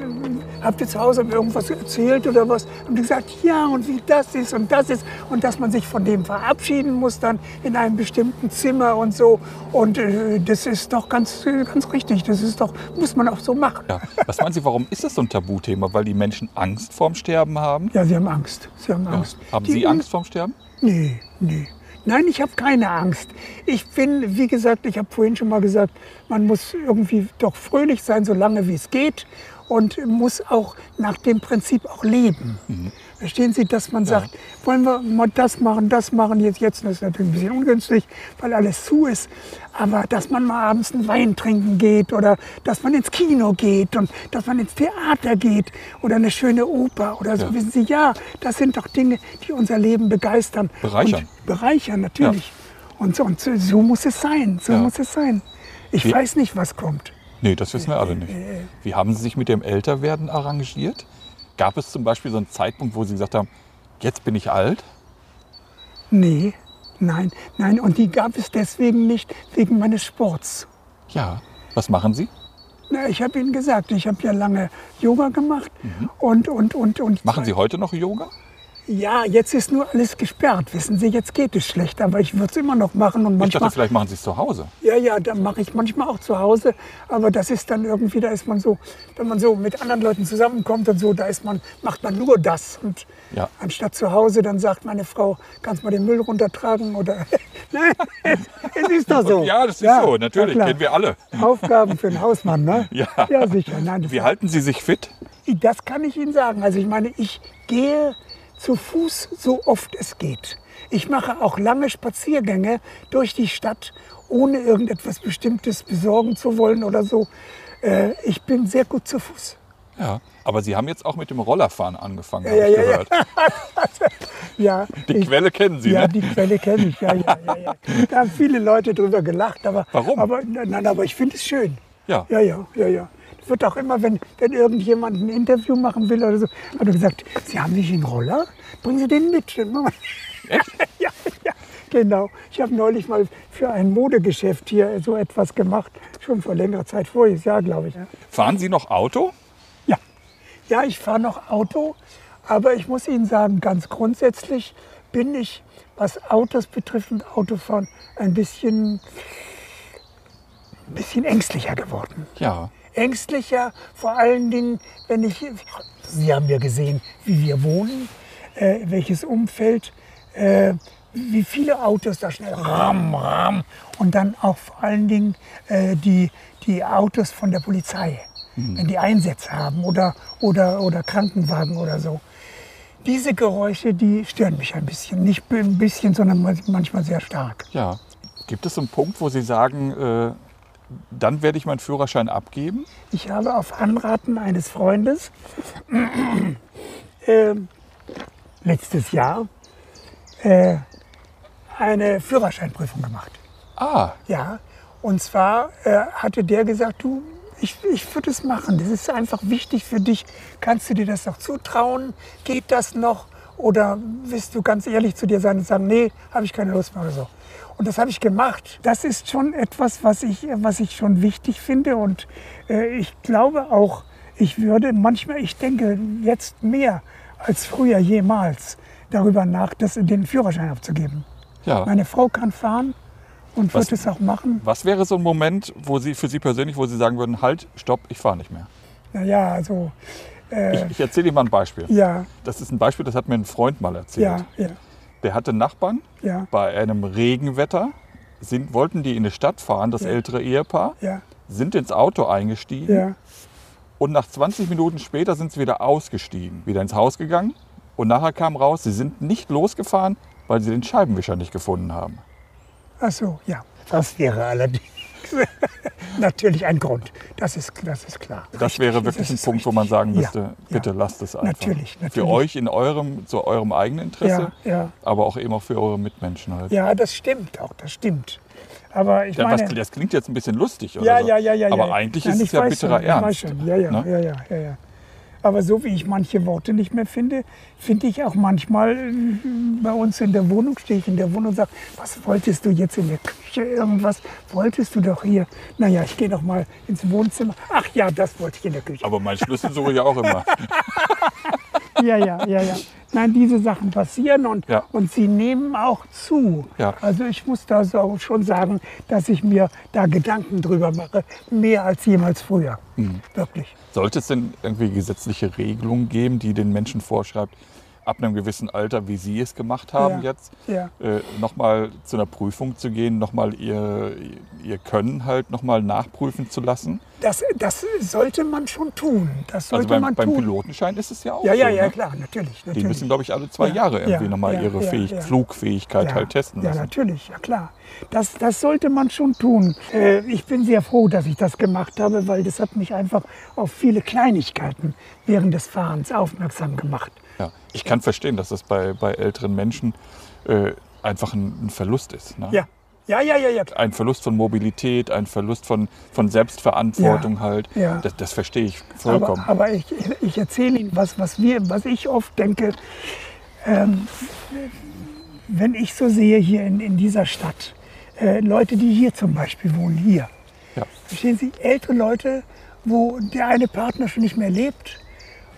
habt ihr zu Hause irgendwas erzählt oder was? Und die gesagt, ja, und wie das ist und das ist. Und dass man sich von dem verabschieden muss dann in einem bestimmten Zimmer und so. Und äh, das ist doch ganz, ganz richtig. Das ist doch, muss man auch so machen. Ja. Was meinen Sie, warum ist das so ein Tabuthema? Weil die Menschen Angst vorm Sterben haben? Ja, sie haben Angst. Sie haben Ja. Angst. Haben Die- Sie Angst vorm Sterben? Nee, nee. Nein, ich habe keine Angst. Ich bin, wie gesagt, ich habe vorhin schon mal gesagt, man muss irgendwie doch fröhlich sein, so lange wie es geht. Und muss auch nach dem Prinzip auch leben. Verstehen Sie, dass man sagt, wollen wir mal das machen, das machen, jetzt, jetzt das ist natürlich ein bisschen ungünstig, weil alles zu ist. Aber dass man mal abends einen Wein trinken geht oder dass man ins Kino geht und dass man ins Theater geht oder eine schöne Oper oder so. Ja. Wissen Sie, ja, das sind doch Dinge, die unser Leben begeistern. Bereichern. Und bereichern, natürlich. Und, so, und so, so muss es sein, so Ja. muss es sein. Ich weiß nicht, was kommt. Nee, das wissen wir alle nicht. Wie haben Sie sich mit dem Älterwerden arrangiert? Gab es zum Beispiel so einen Zeitpunkt, wo Sie gesagt haben, jetzt bin ich alt? Nee, nein, nein. Und die gab es deswegen nicht, wegen meines Sports. Ja. Was machen Sie? Na, ich habe Ihnen gesagt, ich habe ja lange Yoga gemacht. Und, und, und, und Mhm. Machen Sie heute noch Yoga? Ja, jetzt ist nur alles gesperrt. Wissen Sie, jetzt geht es schlecht. Aber ich würde es immer noch machen. Und Ich manchmal, dachte, vielleicht machen Sie es zu Hause. Ja, ja, da mache ich manchmal auch zu Hause. Aber das ist dann irgendwie, da ist man so, wenn man so mit anderen Leuten zusammenkommt und so, da ist man, macht man nur das. Und Ja. anstatt zu Hause, dann sagt meine Frau, kannst mal den Müll runtertragen oder. Nein, es, ist doch so. Ja, das ist so. Natürlich, na klar. kennen wir alle. Aufgaben für den Hausmann, ne? Ja. Ja, sicher. Nein, Wie halten Sie sich fit? das kann ich Ihnen sagen. Also ich meine, ich gehe zu Fuß so oft es geht. Ich mache auch lange Spaziergänge durch die Stadt, ohne irgendetwas Bestimmtes besorgen zu wollen oder so. Äh, ich bin sehr gut zu Fuß. Ja. Aber Sie haben jetzt auch mit dem Rollerfahren angefangen, Ja, habe ich ja, ja, gehört. Ja, Die ich, Quelle kennen Sie, ja, ne? die Quelle kenne ich. Ja, ja, ja, ja. Da haben viele Leute drüber gelacht. Aber, Warum? Aber, nein, aber ich finde es schön. Ja. Ja, ja, ja, ja. Es wird auch immer, wenn, wenn irgendjemand ein Interview machen will oder so, hat er gesagt, Sie haben nicht einen Roller? Bringen Sie den mit. Echt? ja, ja, genau. Ich habe neulich mal für ein Modegeschäft hier so etwas gemacht, schon vor längerer Zeit, voriges Jahr, glaube ich. Fahren Sie noch Auto? Ja, ja ich fahre noch Auto, aber ich muss Ihnen sagen, ganz grundsätzlich bin ich, was Autos betrifft und Autofahren, ein bisschen, ein bisschen ängstlicher geworden. Ja. Ängstlicher, vor allen Dingen, wenn ich, Sie haben ja gesehen, wie wir wohnen, äh, welches Umfeld, äh, wie viele Autos da schnell ram, ram und dann auch vor allen Dingen äh, die, die Autos von der Polizei, wenn die Einsätze haben oder, oder, oder Krankenwagen oder so. Diese Geräusche, die stören mich ein bisschen. Nicht ein bisschen, sondern manchmal sehr stark. Ja. Gibt es einen Punkt, wo Sie sagen, äh, dann werde ich meinen Führerschein abgeben? Ich habe auf Anraten eines Freundes äh, letztes Jahr äh, eine Führerscheinprüfung gemacht. Ah, Ja, und zwar äh, hatte der gesagt, du, ich, ich würde es machen. Das ist einfach wichtig für dich. Kannst du dir das noch zutrauen? Geht das noch? Oder willst du ganz ehrlich zu dir sein und sagen, nee, habe ich keine Lust mehr oder so. Und das habe ich gemacht. Das ist schon etwas, was ich, was ich schon wichtig finde. Und äh, ich glaube auch, ich würde manchmal, ich denke jetzt mehr als früher jemals darüber nach, das, den Führerschein abzugeben. ja. Meine Frau kann fahren und Was- wird es auch machen. Was wäre so ein Moment, wo Sie für Sie persönlich, wo Sie sagen würden, halt, stopp, ich fahre nicht mehr? Naja, also, Ich, ich erzähle Ihnen mal ein Beispiel. ja, Das ist ein Beispiel, das hat mir ein Freund mal erzählt. ja, ja, Der hatte Nachbarn, ja, bei einem Regenwetter sind, wollten die in eine Stadt fahren, das ältere Ehepaar, ja, sind ins Auto eingestiegen ja, und nach 20 Minuten später sind sie wieder ausgestiegen, wieder ins Haus gegangen und nachher kam raus, sie sind nicht losgefahren, weil sie den Scheibenwischer nicht gefunden haben. Ach so, ja. Das wäre allerdings natürlich ein Grund. Das ist, das ist klar. Das Richtig, wäre wirklich ein ist Punkt, wo man richtig. sagen Ja, müsste, bitte ja. lasst es einfach. Natürlich, Für natürlich. euch in eurem, zu eurem eigenen Interesse, Ja, ja. aber auch eben auch für eure Mitmenschen halt. Ja, das stimmt auch, das stimmt. Aber ich Ja, meine, was, das klingt jetzt ein bisschen lustig, oder ja, so. ja, ja, ja. Aber ja. eigentlich ist es ja bitterer schon, ich weiß Ernst. schon. Ja, ja, ne? ja, ja, ja, ja. Aber so wie ich manche Worte nicht mehr finde, finde ich auch manchmal äh, bei uns in der Wohnung, stehe ich in der Wohnung und sage, was wolltest du jetzt in der Küche, irgendwas wolltest du doch hier. Naja, ich gehe noch mal ins Wohnzimmer. Ach ja, das wollte ich in der Küche. Aber mein Schlüssel suche ich auch immer. Ja, ja, ja, ja. Nein, diese Sachen passieren und, Ja. und sie nehmen auch zu. Ja. Also ich muss da so schon sagen, dass ich mir da Gedanken drüber mache, mehr als jemals früher. Mhm. Wirklich. Sollte es denn irgendwie gesetzliche Regelungen geben, die den Menschen vorschreibt, ab einem gewissen Alter, wie Sie es gemacht haben Ja, jetzt, ja. äh, nochmal zu einer Prüfung zu gehen, nochmal ihr, ihr Können halt nochmal nachprüfen zu lassen? Das, das sollte man schon tun. Das sollte Also beim, man beim tun. Pilotenschein ist es ja auch ja, ja, so. ja, ne? klar, natürlich. Die natürlich. müssen, glaube ich, alle zwei Ja, Jahre irgendwie ja, nochmal ja, ihre ja, Fähig ja. Flugfähigkeit ja, halt testen Ja, lassen. natürlich, ja klar. Das, das sollte man schon tun. Äh, ich bin sehr froh, dass ich das gemacht habe, weil das hat mich einfach auf viele Kleinigkeiten während des Fahrens aufmerksam gemacht. Ja. Ich kann verstehen, dass das bei, bei älteren Menschen äh, einfach ein, ein Verlust ist. Ne? Ja, ja, ja, ja, ja. Ein Verlust von Mobilität, ein Verlust von, von Selbstverantwortung Ja, halt. ja. Das, das verstehe ich vollkommen. Aber, aber ich, ich erzähle Ihnen was, was, wir, was ich oft denke. Ähm, wenn ich so sehe hier in, in dieser Stadt, äh, Leute, die hier zum Beispiel wohnen, hier. ja. Verstehen Sie, ältere Leute, wo der eine Partner schon nicht mehr lebt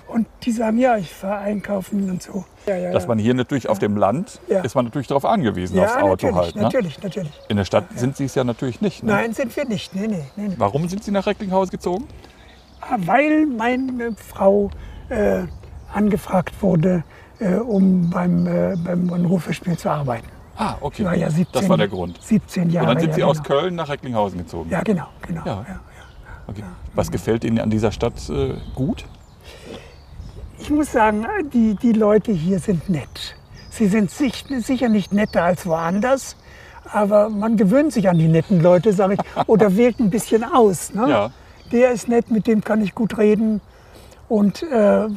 und die sagen, ja, ich fahre einkaufen und so. Ja, ja, Dass man hier natürlich auf dem Land ist man natürlich darauf angewiesen, aufs Auto natürlich, halt. Ne? natürlich, natürlich. In der Stadt sind sie es ja natürlich nicht. Ne? Nein, sind wir nicht. Nee, nee, nee. Warum sind sie nach Recklinghausen gezogen? Weil meine Frau äh, angefragt wurde, äh, um beim, äh, beim Rufespiel zu arbeiten. Ah, okay. War ja 17, das war der Grund. 17 Jahre. Und dann sind sie aus genau. Köln nach Recklinghausen gezogen. Ja, genau, genau. Okay. Was gefällt Ihnen an dieser Stadt äh, gut? Ich muss sagen, die, die Leute hier sind nett. Sie sind sich, sicher nicht netter als woanders, aber man gewöhnt sich an die netten Leute, sage ich, oder wählt ein bisschen aus. Ne? Ja. Der ist nett, mit dem kann ich gut reden. Und äh,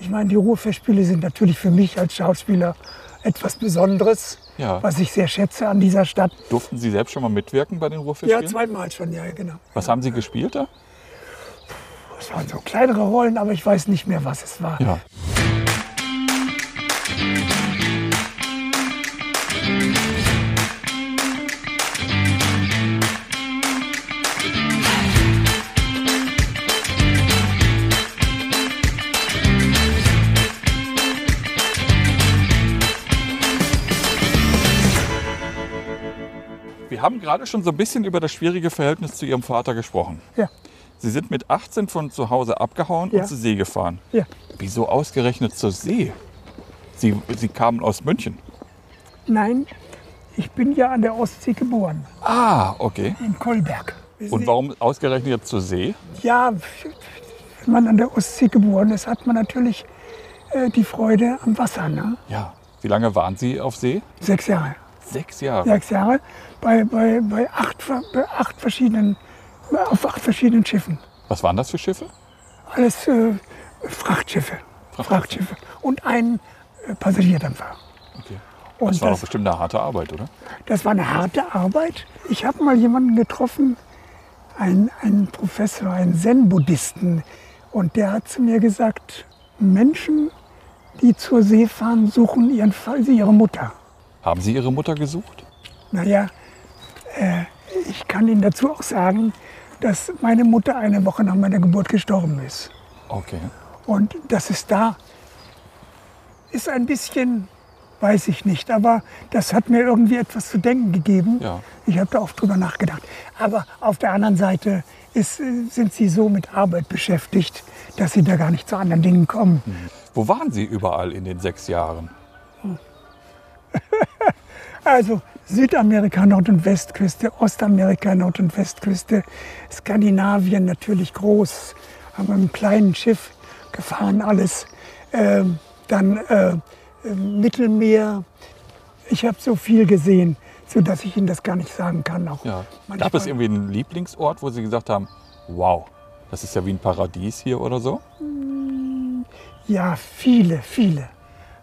ich meine, die Ruhrfestspiele sind natürlich für mich als Schauspieler etwas Besonderes, Ja. was ich sehr schätze an dieser Stadt. Durften Sie selbst schon mal mitwirken bei den Ja, Ruhrfestspielen? zweimal schon, ja, genau. Was haben Sie gespielt da? Es waren so kleinere Rollen, aber ich weiß nicht mehr, was es war. Ja. Wir haben gerade schon so ein bisschen über das schwierige Verhältnis zu Ihrem Vater gesprochen. Ja, Sie sind mit 18 von zu Hause abgehauen Ja. und zur See gefahren. ja. Wieso ausgerechnet zur See? Sie, Sie kamen aus München. Nein, ich bin ja an der Ostsee geboren, Ah, okay. in Kolberg. Und warum ausgerechnet zur See? Ja, wenn man an der Ostsee geboren ist, hat man natürlich äh, die Freude am Wasser. Ne? Ja. Wie lange waren Sie auf See? Sechs Jahre. Sechs Jahre. Sechs Jahre bei, bei, bei, acht, bei acht verschiedenen, auf acht verschiedenen Schiffen. Was waren das für Schiffe? Alles äh, Frachtschiffe. Frachtschiffe. Und ein äh, Passagierdampfer. Okay. Und Das war doch das, bestimmt eine harte Arbeit, oder? das war eine harte Arbeit. Ich habe mal jemanden getroffen, einen, einen Professor, einen Zen-Buddhisten. Und der hat zu mir gesagt, Menschen, die zur See fahren, suchen ihren, ihre Mutter. Haben Sie Ihre Mutter gesucht? Naja, äh, ich kann Ihnen dazu auch sagen, dass meine Mutter eine Woche nach meiner Geburt gestorben ist. Okay. Und das ist da, ist ein bisschen, weiß ich nicht, aber das hat mir irgendwie etwas zu denken gegeben. Ja. Ich habe da oft drüber nachgedacht. Aber auf der anderen Seite ist, äh, sind sie so mit Arbeit beschäftigt, dass sie da gar nicht zu anderen Dingen kommen. Wo waren Sie überall in den sechs Jahren? Also Südamerika, Nord- und Westküste, Ostamerika, Nord- und Westküste, Skandinavien natürlich groß, haben wir mit einem kleinen Schiff gefahren, alles. Ähm, dann äh, Mittelmeer, Ich habe so viel gesehen, sodass ich Ihnen das gar nicht sagen kann. Auch Ja. Gab es irgendwie einen Lieblingsort, wo Sie gesagt haben, wow, das ist ja wie ein Paradies hier oder so? Ja, viele, viele.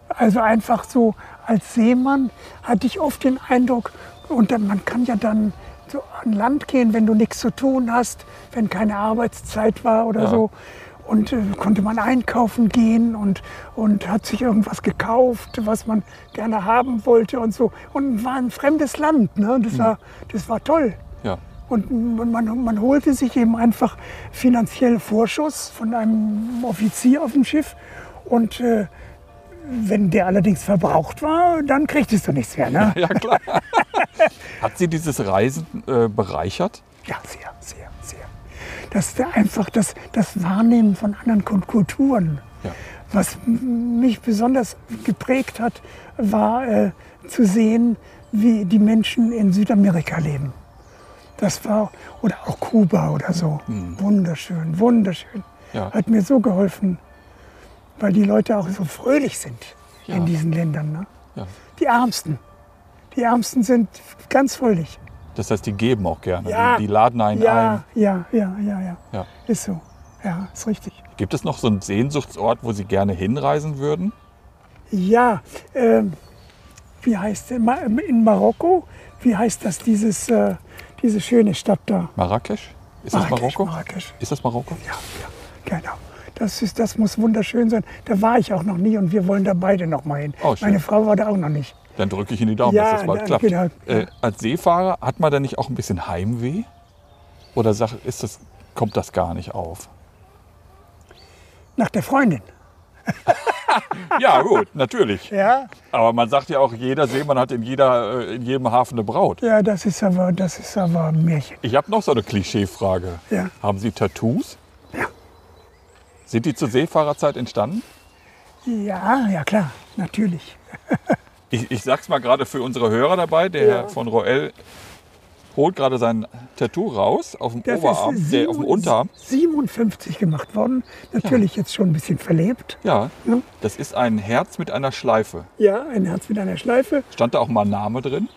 Also einfach so als Seemann hatte ich oft den Eindruck, und dann, man kann ja dann so an Land gehen, wenn du nichts zu tun hast, wenn keine Arbeitszeit war oder Ja. so. Und äh, konnte man einkaufen gehen und, und hat sich irgendwas gekauft, was man gerne haben wollte und so. Und war ein fremdes Land. Ne? Das, war, das war toll. Ja. Und man, man, man holte sich eben einfach finanziell Vorschuss von einem Offizier auf dem Schiff. Und äh, wenn der allerdings verbraucht war, dann kriegtest du nichts mehr. Ne? Ja, klar. Hat Sie dieses Reisen äh, bereichert? Ja, sehr, sehr, sehr. Das ist einfach das, das Wahrnehmen von anderen Kult- Kulturen. Ja. Was mich besonders geprägt hat, war äh, zu sehen, wie die Menschen in Südamerika leben. Das war, oder auch Kuba oder so. Wunderschön, wunderschön. Ja. Hat mir so geholfen, weil die Leute auch so fröhlich sind Ja. in diesen Ländern. Ne? Ja. Die Ärmsten. Die Ärmsten sind ganz fröhlich. Das heißt, die geben auch gerne. Ja. Die, die laden einen Ja, ein. ja, ja, ja, ja. Ja. Ist so. Ja, ist richtig. Gibt es noch so einen Sehnsuchtsort, wo Sie gerne hinreisen würden? Ja, ähm, wie heißt In Marokko, wie heißt das, dieses, äh, diese schöne Stadt da? Marrakesch? Ist das Marrakesch, Marokko? Marrakesch. Ist das Marokko? Ja, ja, genau. Das, ist, das muss wunderschön sein. Da war ich auch noch nie und wir wollen da beide noch mal hin. Oh. Meine Frau war da auch noch nicht. Dann drücke ich Ihnen die Daumen, Ja, dass das bald dann- klappt. genau. Äh, als Seefahrer hat man da nicht auch ein bisschen Heimweh? Oder sag, ist das, kommt das gar nicht auf? Nach der Freundin. Ja, gut, natürlich. Ja, Aber man sagt ja auch, jeder Seemann hat in, jeder, äh, in jedem Hafen eine Braut. ja das, ist aber, das ist aber ein Märchen. Ich habe noch so eine Klischeefrage. Ja. Haben Sie Tattoos? Ja. Sind die zur Seefahrerzeit entstanden? Ja, ja klar, natürlich. Ich, ich sag's mal gerade für unsere Hörer dabei. Der Ja. Herr von Roel holt gerade sein Tattoo raus auf dem Das Oberarm, ist der, auf dem Unterarm. 57 gemacht worden. Natürlich jetzt schon ein bisschen verlebt. Ja, Ja. das ist ein Herz mit einer Schleife. Ja, ein Herz mit einer Schleife. Stand da auch mal ein Name drin?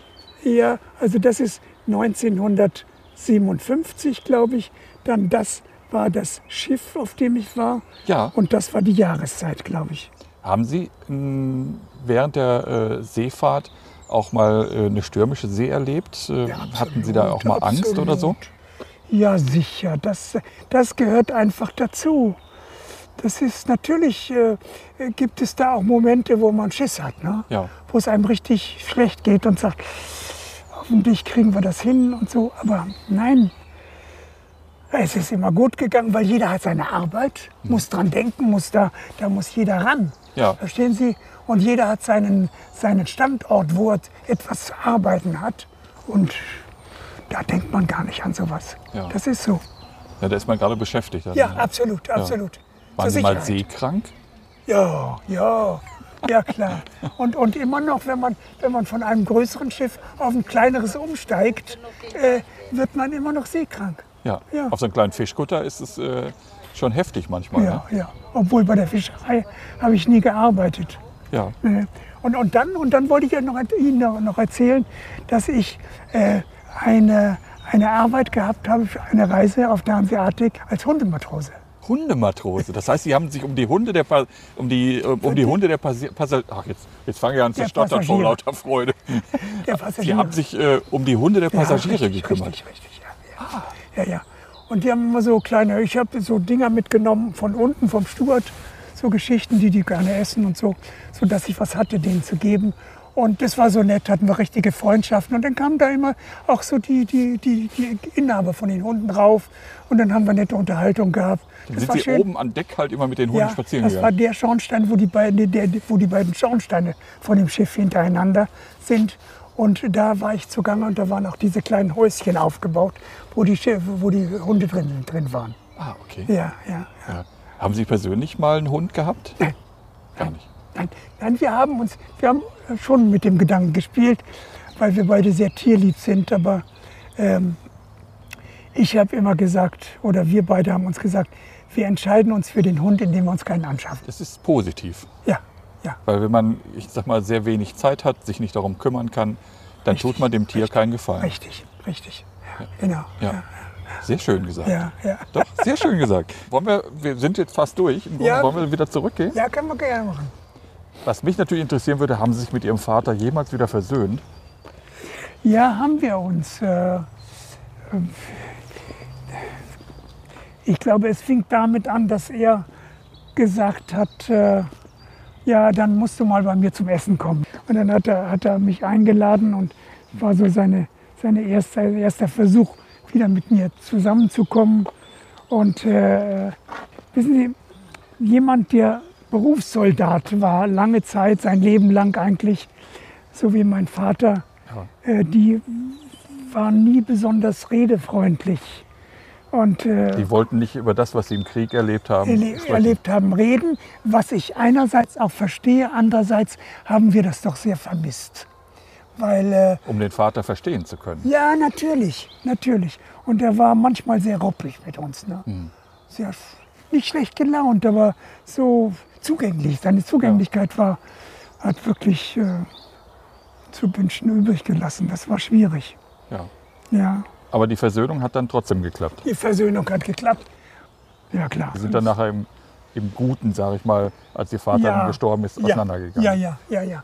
Ja, also das ist 1957, glaube ich. Dann das war das Schiff, auf dem ich war. Ja. Und das war die Jahreszeit, glaube ich. Haben Sie mh, während der äh, Seefahrt auch mal äh, eine stürmische See erlebt? Äh, hatten Sie da auch mal Angst oder so? Absolut. Ja, sicher. Das, das gehört einfach dazu. Das ist natürlich, äh, gibt es da auch Momente, wo man Schiss hat, ne? Ja. wo es einem richtig schlecht geht und sagt, hoffentlich kriegen wir das hin und so. Aber nein, es ist immer gut gegangen, weil jeder hat seine Arbeit, muss dran denken, muss da, da muss jeder ran. Ja. Verstehen Sie? Und jeder hat seinen, seinen Standort, wo er etwas zu arbeiten hat. Und da denkt man gar nicht an sowas. Ja. Das ist so. Ja, da ist man gerade beschäftigt. dann, Ja, ne? absolut, absolut. Waren Zur Sie mal seekrank? Ja, ja, ja klar. Und, und immer noch, wenn man, wenn man von einem größeren Schiff auf ein kleineres umsteigt, äh, wird man immer noch seekrank. Ja. Ja. Auf so einem kleinen Fischkutter ist es äh, schon heftig manchmal. Ja, Ne? ja. Obwohl bei der Fischerei habe ich nie gearbeitet. Ja. Äh, Und, und, dann, und dann wollte ich ja noch, Ihnen noch, erzählen, dass ich äh, eine, eine Arbeit gehabt habe für eine Reise auf der Hanseatic als Hundematrose. Hundematrose. Das heißt, Sie haben sich um die Hunde der Pa- um die um, um die Hunde der Passagiere. Ach jetzt jetzt fange ich an zu stottern vor lauter Freude. Sie haben sich äh, um die Hunde der Passagiere ja, richtig, gekümmert. Richtig, richtig, ja, ja. Ja, ja. Und die haben immer so kleine, ich habe so Dinger mitgenommen von unten vom Stuart, so Geschichten, die die gerne essen und so, so dass ich was hatte, denen zu geben. Und das war so nett, hatten wir richtige Freundschaften. Und dann kamen da immer auch so die, die, die, die Inhaber von den Hunden rauf. Und dann haben wir nette Unterhaltung gehabt. Das Sind war Sie schön. oben an Deck halt immer mit den Hunden Ja, spazieren das war gegangen? der Schornstein, wo die, beiden, der, wo die beiden Schornsteine von dem Schiff hintereinander sind. Und da war ich zugange und da waren auch diese kleinen Häuschen aufgebaut, wo die, wo die Hunde drin, drin waren. Ah, okay. Ja, ja. Ja. Haben Sie persönlich mal einen Hund gehabt? Nein. Gar nicht. Nein, nein, wir haben uns, wir haben schon mit dem Gedanken gespielt, weil wir beide sehr tierlieb sind. Aber ähm, ich habe immer gesagt, oder wir beide haben uns gesagt, wir entscheiden uns für den Hund, indem wir uns keinen anschaffen. Das ist positiv. Ja, Ja. Weil wenn man, ich sag mal, sehr wenig Zeit hat, sich nicht darum kümmern kann, dann Richtig, tut man dem Tier richtig, keinen Gefallen. Richtig, richtig. Ja, genau. Ja. Sehr schön gesagt. Ja, ja. Doch, sehr schön gesagt. Wollen wir, wir sind jetzt fast durch. Ja. Wollen wir wieder zurückgehen? Ja, können wir gerne machen. Was mich natürlich interessieren würde, haben Sie sich mit Ihrem Vater jemals wieder versöhnt? Ja, haben wir uns. Äh, äh, ich glaube, es fing damit an, dass er gesagt hat, äh, ja, dann musst du mal bei mir zum Essen kommen. Und dann hat er, hat er mich eingeladen und war so seine, seine erste, erster Versuch, wieder mit mir zusammenzukommen. Und äh, wissen Sie, jemand, der Berufssoldat war, lange Zeit, sein Leben lang eigentlich, so wie mein Vater, äh, die waren nie besonders redefreundlich. Und äh, Die wollten nicht über das, was Sie im Krieg erlebt haben, erle sprechen. erlebt haben, reden, was ich einerseits auch verstehe, andererseits haben wir das doch sehr vermisst. Weil, äh, um den Vater verstehen zu können. ja, natürlich, natürlich. Und er war manchmal sehr ruppig mit uns. Ne? Hm. Sehr, nicht schlecht gelaunt, aber so zugänglich. Seine Zugänglichkeit war, hat wirklich äh, zu wünschen übrig gelassen. Das war schwierig. Ja. Ja, Aber die Versöhnung hat dann trotzdem geklappt. die Versöhnung hat geklappt. Ja, klar. Sie sind dann nachher im, im Guten, sage ich mal, als Ihr Vater dann gestorben ist, auseinandergegangen. Ja, ja, ja, ja.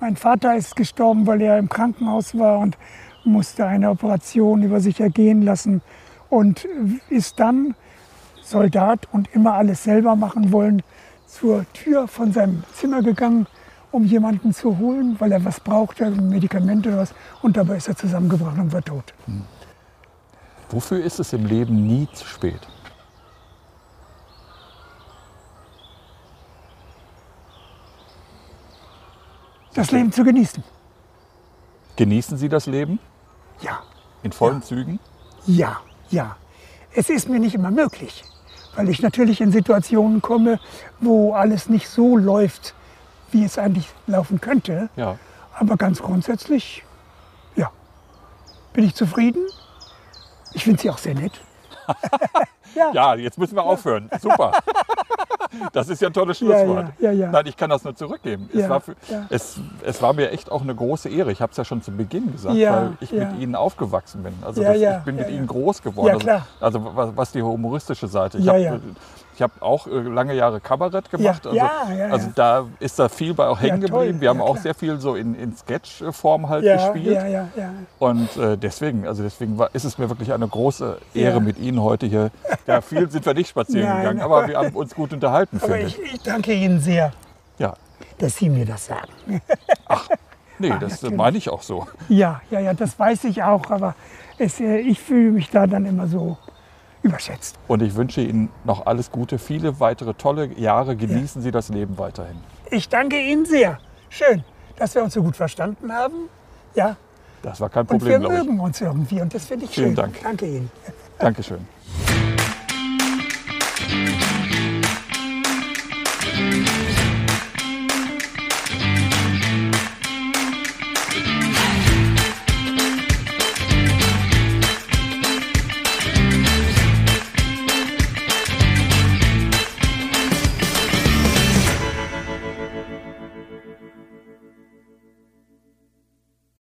Mein Vater ist gestorben, weil er im Krankenhaus war und musste eine Operation über sich ergehen lassen und ist dann Soldat und immer alles selber machen wollen, zur Tür von seinem Zimmer gegangen, um jemanden zu holen, weil er was brauchte, ein Medikament oder was. Und dabei ist er zusammengebrochen und war tot. Wofür ist es im Leben nie zu spät? Das Leben zu genießen. Genießen Sie das Leben Ja, in vollen Zügen? Ja, ja. Es ist mir nicht immer möglich, weil ich natürlich in Situationen komme, wo alles nicht so läuft, wie es eigentlich laufen könnte. Ja. Aber ganz grundsätzlich, ja, bin ich zufrieden. Ich finde sie auch sehr nett. Ja, jetzt müssen wir aufhören. Super. Das ist ja ein tolles Ja, ja, Schlusswort. ja, ja. Nein, ich kann das nur zurückgeben. es, Ja, war für, ja. es, es war mir echt auch eine große Ehre. Ich habe es ja schon zu Beginn gesagt, Ja, weil ich ja. mit Ihnen aufgewachsen bin. Also Ja, das, ja, ich bin ja, mit ja. Ihnen groß geworden. Ja, also, klar. also was, was die humoristische Seite. Ich Ja, habe ja. Ich hab auch äh, lange Jahre Kabarett gemacht. also, ja, ja, also ja. da ist da viel bei auch hängen geblieben. Wir haben Ja, auch sehr viel so in, in Sketch-Form halt Ja, gespielt. ja, ja, ja. Und äh, deswegen, also deswegen war, ist es mir wirklich eine große Ehre Ja. mit Ihnen heute hier. Ja, viel sind wir nicht spazieren Nein, gegangen, aber- wir haben uns gut unterhalten, Aber ich, ich. danke Ihnen sehr, Ja. dass Sie mir das sagen. Nee, Ah, das natürlich. meine ich auch so. Ja, ja, ja, das weiß ich auch, aber es, äh, ich fühle mich da dann immer so überschätzt. Und ich wünsche Ihnen noch alles Gute, viele weitere tolle Jahre. Genießen Sie das Leben weiterhin. Ich danke Ihnen sehr. Schön, dass wir uns so gut verstanden haben. Ja, Das war kein und wir Problem, glaube ich. mögen uns irgendwie und das finde ich Vielen schön. Dank. Danke Ihnen. Dankeschön.